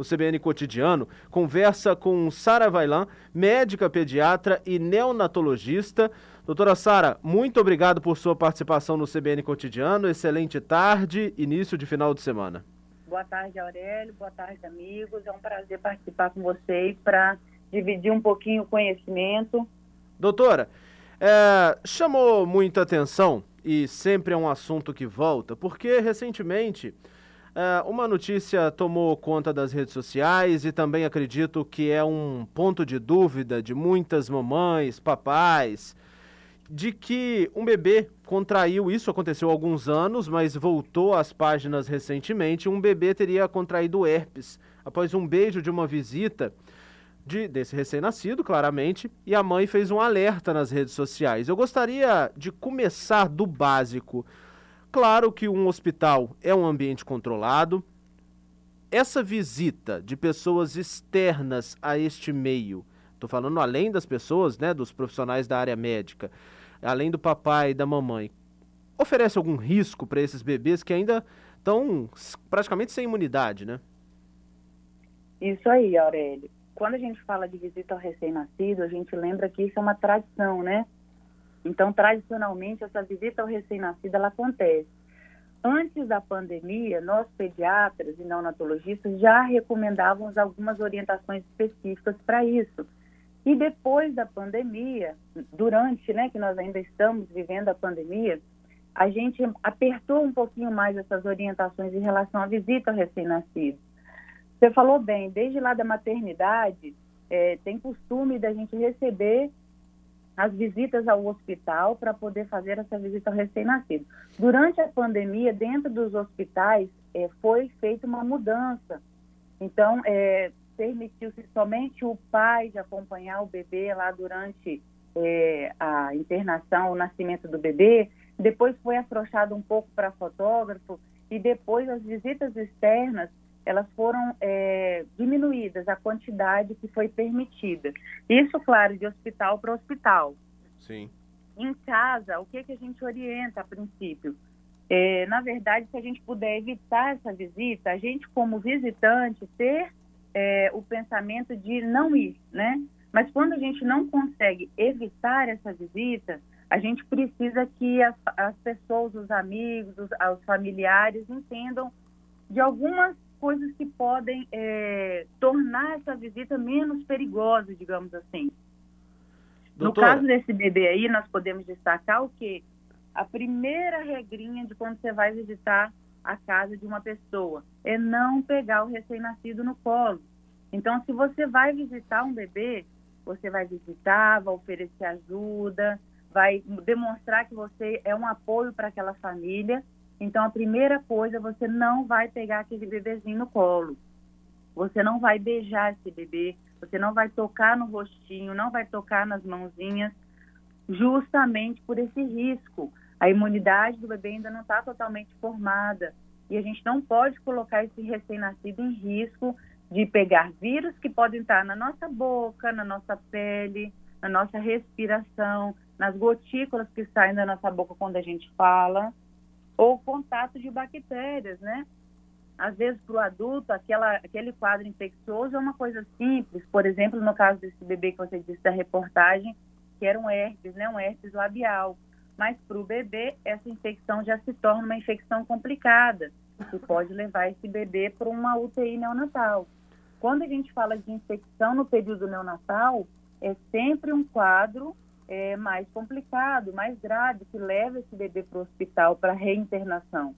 no CBN Cotidiano, conversa com Sara Vailan, médica pediatra e neonatologista. Doutora Sara, muito obrigado por sua participação no CBN Cotidiano. Excelente tarde, início de final de semana. Boa tarde, Aurélio. Boa tarde, amigos. É um prazer participar com vocês para dividir um pouquinho o conhecimento. Doutora, é, chamou muita atenção e sempre é um assunto que volta, porque recentemente é, uma notícia tomou conta das redes sociais e também acredito que é um ponto de dúvida de muitas mamães, papais, de que um bebê contraiu, isso aconteceu há alguns anos, mas voltou às páginas recentemente, um bebê teria contraído herpes após um beijo de uma visita de, desse recém-nascido, claramente, e a mãe fez um alerta nas redes sociais. Eu gostaria de começar do básico. Claro que um hospital é um ambiente controlado. Essa visita de pessoas externas a este meio, estou falando além das pessoas, né, dos profissionais da área médica, além do papai e da mamãe, oferece algum risco para esses bebês que ainda estão praticamente sem imunidade, né? Isso aí, Aurélio. Quando a gente fala de visita ao recém-nascido, a gente lembra que isso é uma tradição, né? Então, tradicionalmente, essa visita ao recém-nascido, ela acontece. Antes da pandemia, nós pediatras e neonatologistas já recomendávamos algumas orientações específicas para isso. E depois da pandemia, durante, né, que nós ainda estamos vivendo a pandemia, a gente apertou um pouquinho mais essas orientações em relação à visita ao recém-nascido. Você falou bem, desde lá da maternidade, é, tem costume da gente receber as visitas ao hospital para poder fazer essa visita ao recém-nascido. Durante a pandemia, dentro dos hospitais, é, foi feita uma mudança. Então, é, permitiu-se somente o pai de acompanhar o bebê lá durante é, a internação, o nascimento do bebê. Depois foi afrouxado um pouco para fotógrafo e depois as visitas externas elas foram é, diminuídas a quantidade que foi permitida. Isso, claro, de hospital para hospital. Sim. Em casa, o que, que a gente orienta a princípio? É, na verdade, se a gente puder evitar essa visita, a gente, como visitante, ter é, o pensamento de não ir, né? Mas quando a gente não consegue evitar essa visita, a gente precisa que as, as pessoas, os amigos, os, os, familiares entendam de algumas coisas que podem é, tornar essa visita menos perigosa, digamos assim. No caso desse bebê aí, nós podemos destacar o que? A primeira regrinha de quando você vai visitar a casa de uma pessoa. É não pegar o recém-nascido no colo. Então, se você vai visitar um bebê, você vai visitar, vai oferecer ajuda, vai demonstrar que você é um apoio para aquela família. Então, a primeira coisa, você não vai pegar aquele bebezinho no colo. Você não vai beijar esse bebê, você não vai tocar no rostinho, não vai tocar nas mãozinhas, justamente por esse risco. A imunidade do bebê ainda não está totalmente formada e a gente não pode colocar esse recém-nascido em risco de pegar vírus que podem estar na nossa boca, na nossa pele, na nossa respiração, nas gotículas que saem da nossa boca quando a gente fala, ou contato de bactérias, né? Às vezes, para o adulto, aquela, aquele quadro infeccioso é uma coisa simples. Por exemplo, no caso desse bebê que você disse da reportagem, que era um herpes, né? Um herpes labial mas para o bebê essa infecção já se torna uma infecção complicada, que pode levar esse bebê para uma UTI neonatal. Quando a gente fala de infecção no período neonatal, é sempre um quadro é, mais complicado, mais grave, que leva esse bebê para o hospital para reinternação.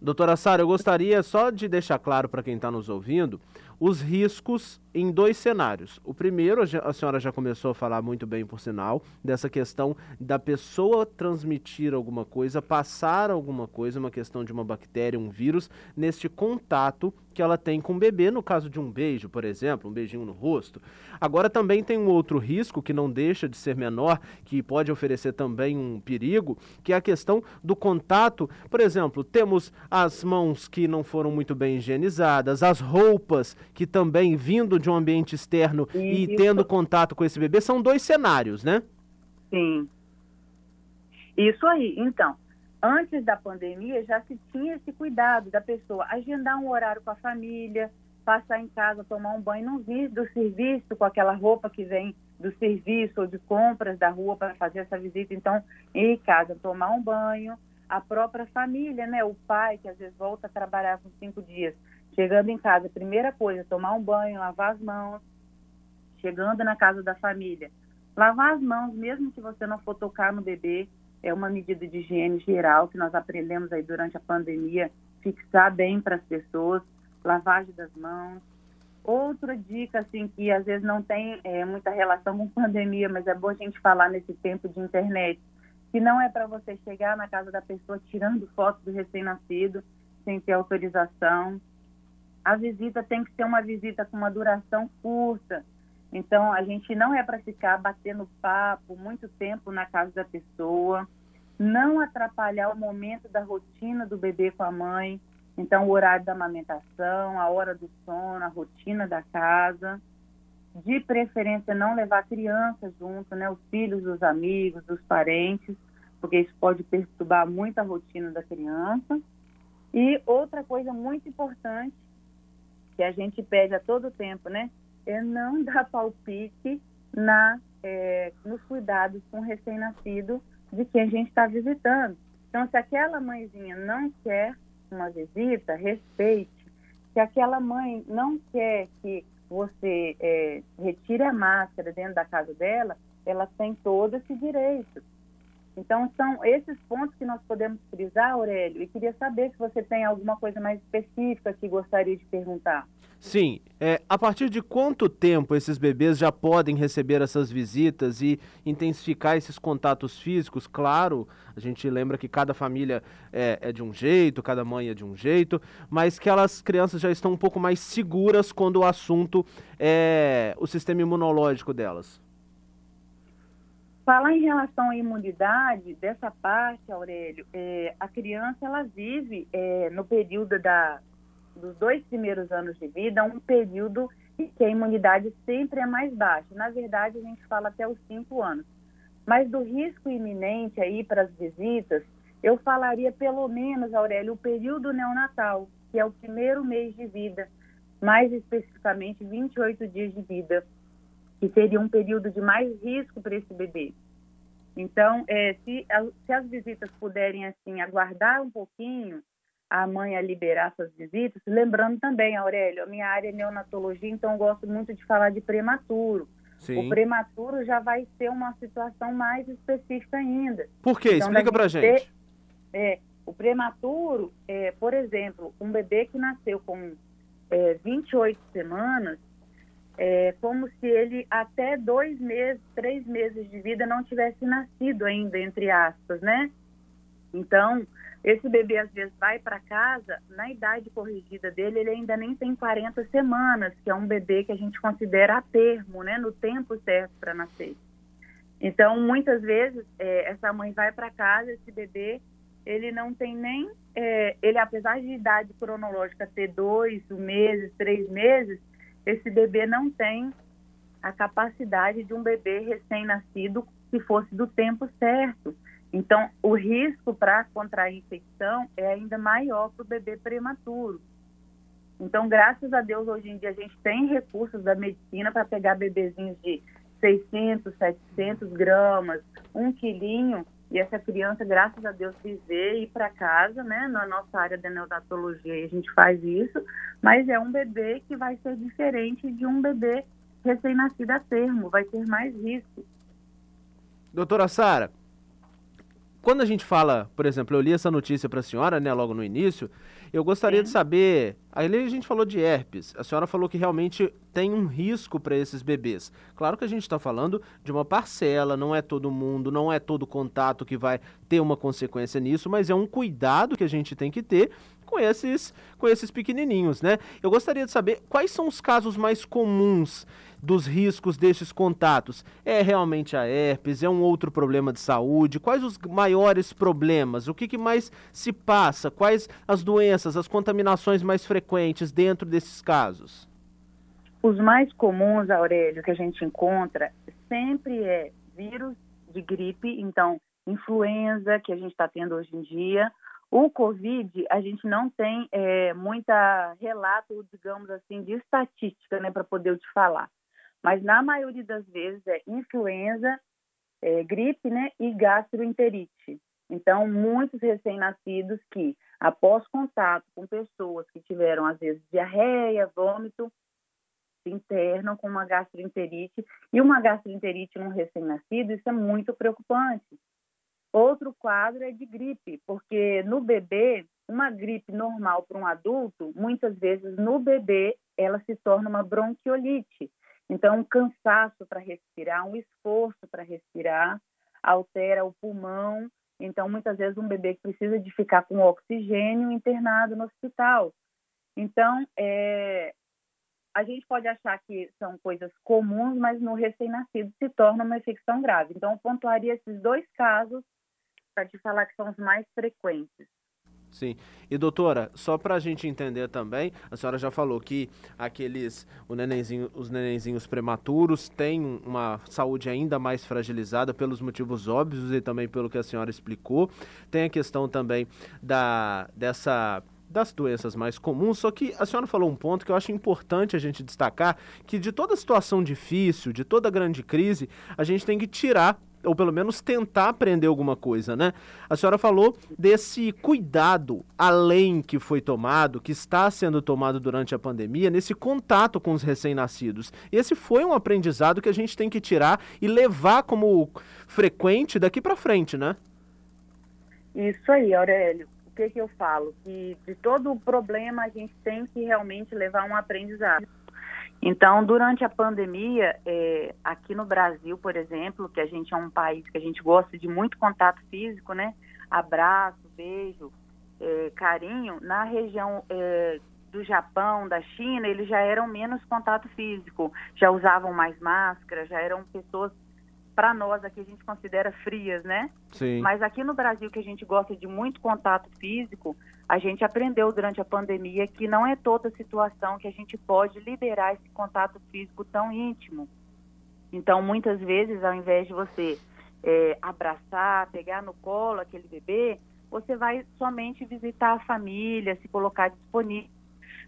Doutora Sara, eu gostaria só de deixar claro para quem está nos ouvindo os riscos em dois cenários. O primeiro, a senhora já começou a falar muito bem, por sinal, dessa questão da pessoa transmitir alguma coisa, passar alguma coisa, uma questão de uma bactéria, um vírus, neste contato que ela tem com o bebê, no caso de um beijo, por exemplo, um beijinho no rosto. Agora também tem um outro risco que não deixa de ser menor, que pode oferecer também um perigo, que é a questão do contato. Por exemplo, temos as mãos que não foram muito bem higienizadas, as roupas que também vindo de um ambiente externo e, e tendo contato com esse bebê, são dois cenários, né? Sim. Isso aí. Então, antes da pandemia já se tinha esse cuidado da pessoa agendar um horário com a família, passar em casa, tomar um banho, não vir do serviço com aquela roupa que vem do serviço ou de compras da rua para fazer essa visita. Então, em casa, tomar um banho, a própria família, né? O pai, que às vezes volta a trabalhar com cinco dias, chegando em casa, primeira coisa, tomar um banho, lavar as mãos, chegando na casa da família. Lavar as mãos, mesmo que você não for tocar no bebê, é uma medida de higiene geral que nós aprendemos aí durante a pandemia, fixar bem para as pessoas, lavagem das mãos. Outra dica, assim, que às vezes não tem é, muita relação com pandemia, mas é bom a gente falar nesse tempo de internet, que não é para você chegar na casa da pessoa tirando foto do recém-nascido sem ter autorização. A visita tem que ser uma visita com uma duração curta. Então, a gente não é para ficar batendo papo muito tempo na casa da pessoa, não atrapalhar o momento da rotina do bebê com a mãe. Então, o horário da amamentação, a hora do sono, a rotina da casa. De preferência, não levar a criança junto, né? Os filhos dos amigos, dos parentes, porque isso pode perturbar muito a rotina da criança. E outra coisa muito importante, que a gente pede a todo tempo, né? É não dar palpite na, é, nos cuidados com recém-nascido de quem a gente está visitando. Então, se aquela mãezinha não quer uma visita, respeite. Se aquela mãe não quer que você é, retire a máscara dentro da casa dela, ela tem todo esse direito. Então, são esses pontos que nós podemos frisar, Aurélio, e queria saber se você tem alguma coisa mais específica que gostaria de perguntar. Sim. É, a partir de quanto tempo esses bebês já podem receber essas visitas e intensificar esses contatos físicos? Claro, a gente lembra que cada família é, é de um jeito, cada mãe é de um jeito, mas que elas crianças já estão um pouco mais seguras quando o assunto é o sistema imunológico delas. Falar em relação à imunidade, dessa parte, Aurélio, é, a criança ela vive é, no período da, dos dois primeiros anos de vida um período em que a imunidade sempre é mais baixa. Na verdade, a gente fala até os cinco anos. Mas do risco iminente aí para as visitas, eu falaria pelo menos, Aurélio, o período neonatal, que é o primeiro mês de vida, mais especificamente 28 dias de vida que seria um período de mais risco para esse bebê. Então, é, se, se as visitas puderem assim aguardar um pouquinho, a mãe a liberar suas visitas, lembrando também, Aurélio, a minha área é neonatologia, então eu gosto muito de falar de prematuro. Sim. O prematuro já vai ser uma situação mais específica ainda. Por quê? Então, Explica pra gente. Ter, é, o prematuro, é, por exemplo, um bebê que nasceu com é, 28 semanas, é como se ele até dois meses, três meses de vida não tivesse nascido ainda, entre aspas, né? Então, esse bebê às vezes vai para casa, na idade corrigida dele, ele ainda nem tem 40 semanas, que é um bebê que a gente considera a termo, né? No tempo certo para nascer. Então, muitas vezes, é, essa mãe vai para casa, esse bebê, ele não tem nem, é, ele apesar de idade cronológica ter dois meses, três meses, esse bebê não tem a capacidade de um bebê recém-nascido se fosse do tempo certo. Então, o risco para contrair infecção é ainda maior para o bebê prematuro. Então, graças a Deus, hoje em dia a gente tem recursos da medicina para pegar bebezinhos de 600, 700 gramas, um quilinho, e essa criança, graças a Deus, viver e ir para casa, né? Na nossa área da neonatologia a gente faz isso, mas é um bebê que vai ser diferente de um bebê recém-nascido a termo, vai ter mais risco. Doutora Sara, quando a gente fala, por exemplo, eu li essa notícia para a senhora, né, logo no início, eu gostaria Sim. de saber. Aí a gente falou de herpes. A senhora falou que realmente tem um risco para esses bebês. Claro que a gente está falando de uma parcela, não é todo mundo, não é todo contato que vai ter uma consequência nisso, mas é um cuidado que a gente tem que ter com esses, com esses pequenininhos, né? Eu gostaria de saber quais são os casos mais comuns dos riscos desses contatos. É realmente a herpes? É um outro problema de saúde? Quais os maiores problemas? O que, que mais se passa? Quais as doenças, as contaminações mais frequentes dentro desses casos? Os mais comuns, Aurélio, que a gente encontra sempre é vírus de gripe, então influenza que a gente está tendo hoje em dia, O Covid, a gente não tem é, muita relato, digamos assim, de estatística, né, para poder te falar. Mas na maioria das vezes é influenza, é, gripe, né, e gastroenterite. Então, muitos recém-nascidos que, após contato com pessoas que tiveram, às vezes, diarreia, vômito, se internam com uma gastroenterite. E uma gastroenterite num recém-nascido, isso é muito preocupante. Outro quadro é de gripe, porque no bebê, uma gripe normal para um adulto, muitas vezes no bebê ela se torna uma bronquiolite. Então, um cansaço para respirar, um esforço para respirar, altera o pulmão. Então, muitas vezes um bebê que precisa de ficar com oxigênio internado no hospital. Então, é, a gente pode achar que são coisas comuns, mas no recém-nascido se torna uma infecção grave. Então, eu pontuaria esses dois casos te falar que são os mais frequentes. Sim. E doutora, só para a gente entender também, a senhora já falou que aqueles o nenenzinho, os nenenzinhos prematuros têm uma saúde ainda mais fragilizada pelos motivos óbvios e também pelo que a senhora explicou. Tem a questão também da dessa das doenças mais comuns, só que a senhora falou um ponto que eu acho importante a gente destacar, que de toda situação difícil, de toda grande crise, a gente tem que tirar ou pelo menos tentar aprender alguma coisa, né? A senhora falou desse cuidado além que foi tomado, que está sendo tomado durante a pandemia, nesse contato com os recém-nascidos. Esse foi um aprendizado que a gente tem que tirar e levar como frequente daqui para frente, né? Isso aí, Aurélio. O que, que eu falo? Que de todo problema a gente tem que realmente levar um aprendizado. Então, durante a pandemia, é, aqui no Brasil, por exemplo, que a gente é um país que a gente gosta de muito contato físico, né? Abraço, beijo, é, carinho. Na região é, do Japão, da China, eles já eram menos contato físico, já usavam mais máscara, já eram pessoas para nós aqui a gente considera frias, né? Sim. Mas aqui no Brasil, que a gente gosta de muito contato físico, a gente aprendeu durante a pandemia que não é toda situação que a gente pode liberar esse contato físico tão íntimo. Então, muitas vezes, ao invés de você é, abraçar, pegar no colo aquele bebê, você vai somente visitar a família, se colocar disponível,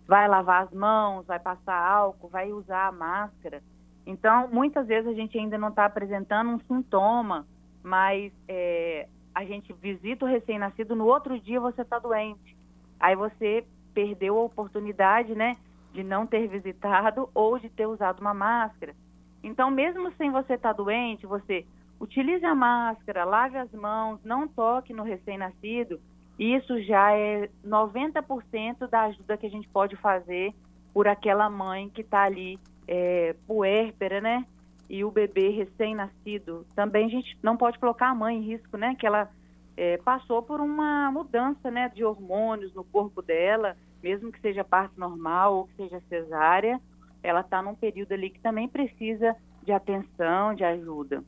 vai lavar as mãos, vai passar álcool, vai usar a máscara. Então, muitas vezes a gente ainda não está apresentando um sintoma, mas é, a gente visita o recém-nascido, no outro dia você está doente. Aí você perdeu a oportunidade, né, de não ter visitado ou de ter usado uma máscara. Então, mesmo sem você estar tá doente, você utilize a máscara, lave as mãos, não toque no recém-nascido. Isso já é 90% da ajuda que a gente pode fazer por aquela mãe que está ali é, puérpera, né? E o bebê recém-nascido. Também a gente não pode colocar a mãe em risco, né? Que ela é, passou por uma mudança, né? De hormônios no corpo dela, mesmo que seja parte normal ou que seja cesárea, ela está num período ali que também precisa de atenção, de ajuda.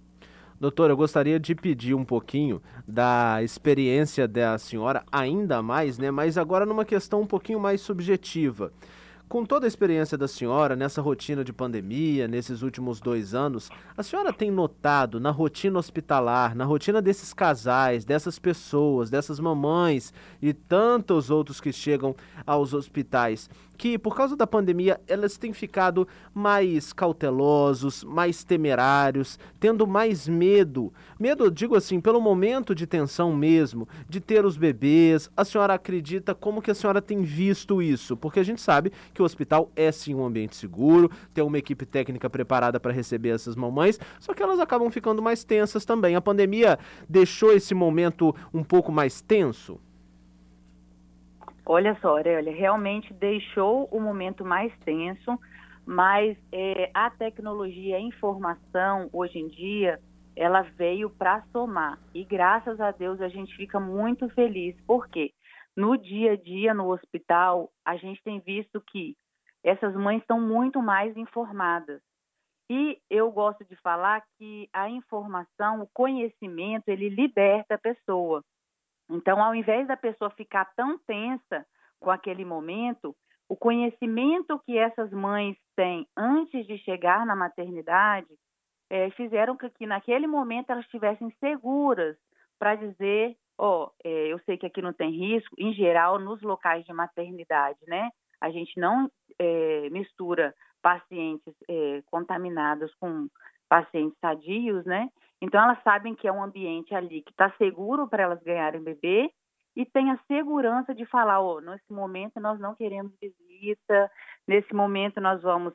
Doutora, eu gostaria de pedir um pouquinho da experiência da senhora, ainda mais, né? Mas agora numa questão um pouquinho mais subjetiva. Com toda a experiência da senhora nessa rotina de pandemia, nesses últimos dois anos, a senhora tem notado na rotina hospitalar, na rotina desses casais, dessas pessoas, dessas mamães e tantos outros que chegam aos hospitais, que por causa da pandemia elas têm ficado mais cautelosos, mais temerários, tendo mais medo. Medo, digo assim, pelo momento de tensão mesmo, de ter os bebês. A senhora acredita como que a senhora tem visto isso? Porque a gente sabe que o hospital é sim um ambiente seguro, tem uma equipe técnica preparada para receber essas mamães, só que elas acabam ficando mais tensas também. A pandemia deixou esse momento um pouco mais tenso? Olha só, Aurélia, realmente deixou o momento mais tenso, mas é, a tecnologia, a informação, hoje em dia, ela veio para somar. E graças a Deus a gente fica muito feliz, porque no dia a dia no hospital, a gente tem visto que essas mães estão muito mais informadas. E eu gosto de falar que a informação, o conhecimento, ele liberta a pessoa. Então, ao invés da pessoa ficar tão tensa com aquele momento, o conhecimento que essas mães têm antes de chegar na maternidade é, fizeram com que naquele momento elas estivessem seguras para dizer ó, oh, é, eu sei que aqui não tem risco, em geral, nos locais de maternidade, né? A gente não é, mistura pacientes contaminados com pacientes sadios, né? Então elas sabem que é um ambiente ali que está seguro para elas ganharem bebê e tem a segurança de falar, oh, nesse momento nós não queremos visita, nesse momento nós vamos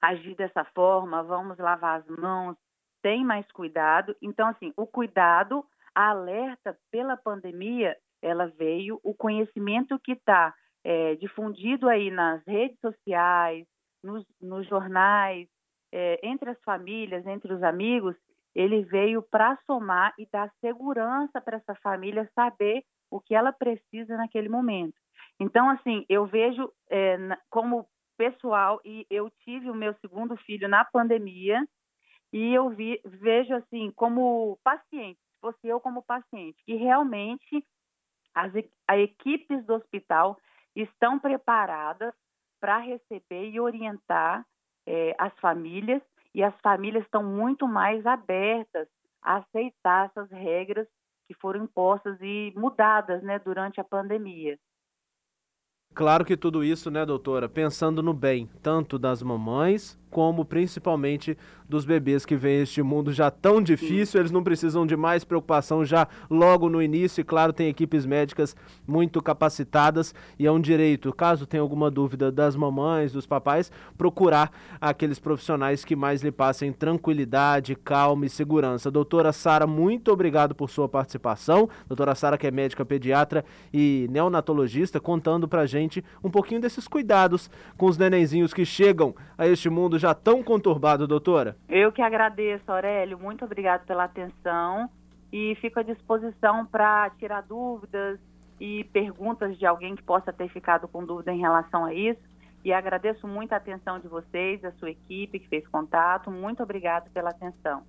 agir dessa forma, vamos lavar as mãos, tem mais cuidado. Então, assim, o cuidado, a alerta pela pandemia, ela veio, o conhecimento que está é, difundido aí nas redes sociais, nos, nos jornais, é, entre as famílias, entre os amigos, ele veio para somar e dar segurança para essa família saber o que ela precisa naquele momento. Então, assim, eu vejo é, como pessoal, e eu tive o meu segundo filho na pandemia, e eu vi, vejo, assim, como paciente, se fosse eu como paciente, que realmente as a equipes do hospital estão preparadas para receber e orientar é, as famílias, e as famílias estão muito mais abertas a aceitar essas regras que foram impostas e mudadas né, durante a pandemia. Claro que tudo isso, né, doutora, pensando no bem, tanto das mamães como principalmente dos bebês que vêm este mundo já tão difícil, eles não precisam de mais preocupação já logo no início, e claro, tem equipes médicas muito capacitadas e é um direito, caso tenha alguma dúvida das mamães, dos papais, procurar aqueles profissionais que mais lhe passem tranquilidade, calma e segurança. Doutora Sara, muito obrigado por sua participação. Doutora Sara, que é médica pediatra e neonatologista, contando pra gente um pouquinho desses cuidados com os nenenzinhos que chegam a este mundo já já tão conturbado, doutora? Eu que agradeço, Aurélio. Muito obrigado pela atenção e fico à disposição para tirar dúvidas e perguntas de alguém que possa ter ficado com dúvida em relação a isso. E agradeço muito a atenção de vocês, da sua equipe que fez contato. Muito obrigado pela atenção.